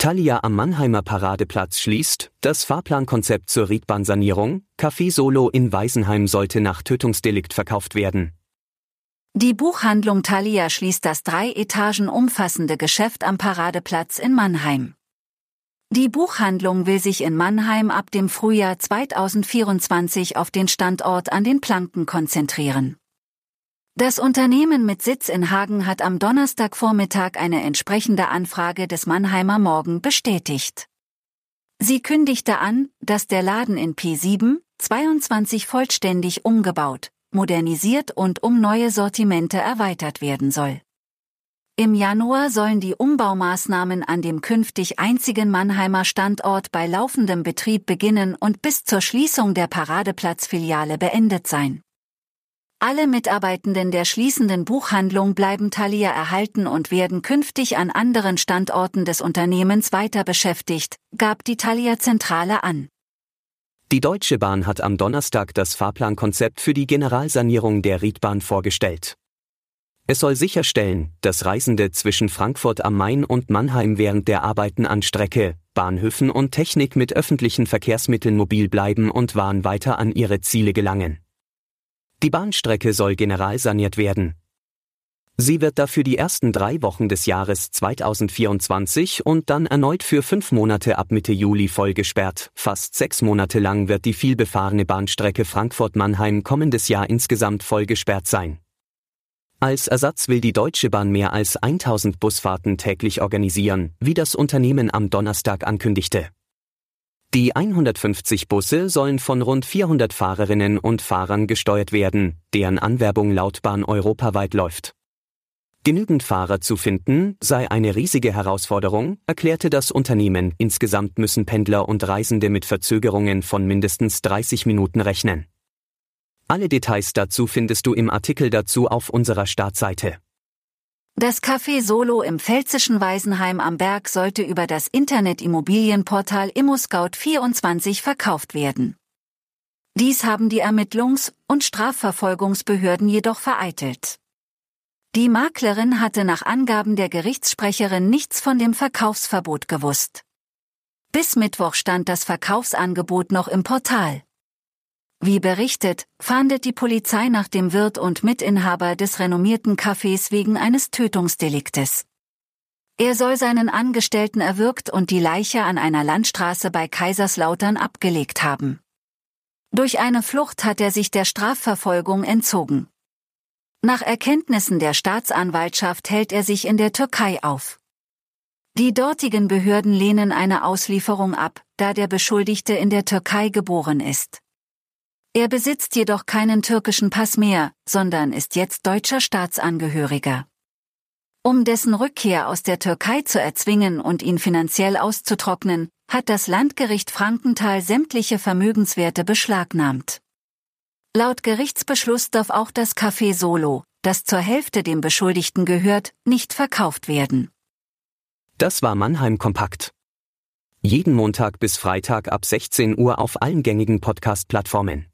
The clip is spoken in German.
Thalia am Mannheimer Paradeplatz schließt, das Fahrplankonzept zur Riedbahnsanierung, Café Solo in Weisenheim sollte nach Tötungsdelikt verkauft werden. Die Buchhandlung Thalia schließt das drei Etagen umfassende Geschäft am Paradeplatz in Mannheim. Die Buchhandlung will sich in Mannheim ab dem Frühjahr 2024 auf den Standort an den Planken konzentrieren. Das Unternehmen mit Sitz in Hagen hat am Donnerstagvormittag eine entsprechende Anfrage des Mannheimer Morgen bestätigt. Sie kündigte an, dass der Laden in P7 22 vollständig umgebaut, modernisiert und um neue Sortimente erweitert werden soll. Im Januar sollen die Umbaumaßnahmen an dem künftig einzigen Mannheimer Standort bei laufendem Betrieb beginnen und bis zur Schließung der Paradeplatzfiliale beendet sein. Alle Mitarbeitenden der schließenden Buchhandlung bleiben Thalia erhalten und werden künftig an anderen Standorten des Unternehmens weiter beschäftigt, gab die Thalia Zentrale an. Die Deutsche Bahn hat am Donnerstag das Fahrplankonzept für die Generalsanierung der Riedbahn vorgestellt. Es soll sicherstellen, dass Reisende zwischen Frankfurt am Main und Mannheim während der Arbeiten an Strecke, Bahnhöfen und Technik mit öffentlichen Verkehrsmitteln mobil bleiben und Waren weiter an ihre Ziele gelangen. Die Bahnstrecke soll generalsaniert werden. Sie wird dafür die ersten drei Wochen des Jahres 2024 und dann erneut für fünf Monate ab Mitte Juli vollgesperrt. Fast sechs Monate lang wird die vielbefahrene Bahnstrecke Frankfurt-Mannheim kommendes Jahr insgesamt vollgesperrt sein. Als Ersatz will die Deutsche Bahn mehr als 1000 Busfahrten täglich organisieren, wie das Unternehmen am Donnerstag ankündigte. Die 150 Busse sollen von rund 400 Fahrerinnen und Fahrern gesteuert werden, deren Anwerbung laut Bahn europaweit läuft. Genügend Fahrer zu finden sei eine riesige Herausforderung, erklärte das Unternehmen. Insgesamt müssen Pendler und Reisende mit Verzögerungen von mindestens 30 Minuten rechnen. Alle Details dazu findest du im Artikel dazu auf unserer Startseite. Das Café Solo im pfälzischen Weisenheim am Berg sollte über das Internet-Immobilienportal ImmoScout24 verkauft werden. Dies haben die Ermittlungs- und Strafverfolgungsbehörden jedoch vereitelt. Die Maklerin hatte nach Angaben der Gerichtssprecherin nichts von dem Verkaufsverbot gewusst. Bis Mittwoch stand das Verkaufsangebot noch im Portal. Wie berichtet, fahndet die Polizei nach dem Wirt und Mitinhaber des renommierten Cafés wegen eines Tötungsdeliktes. Er soll seinen Angestellten erwürgt und die Leiche an einer Landstraße bei Kaiserslautern abgelegt haben. Durch eine Flucht hat er sich der Strafverfolgung entzogen. Nach Erkenntnissen der Staatsanwaltschaft hält er sich in der Türkei auf. Die dortigen Behörden lehnen eine Auslieferung ab, da der Beschuldigte in der Türkei geboren ist. Er besitzt jedoch keinen türkischen Pass mehr, sondern ist jetzt deutscher Staatsangehöriger. Um dessen Rückkehr aus der Türkei zu erzwingen und ihn finanziell auszutrocknen, hat das Landgericht Frankenthal sämtliche Vermögenswerte beschlagnahmt. Laut Gerichtsbeschluss darf auch das Café Solo, das zur Hälfte dem Beschuldigten gehört, nicht verkauft werden. Das war Mannheim Kompakt. Jeden Montag bis Freitag ab 16 Uhr auf allen gängigen Podcast-Plattformen.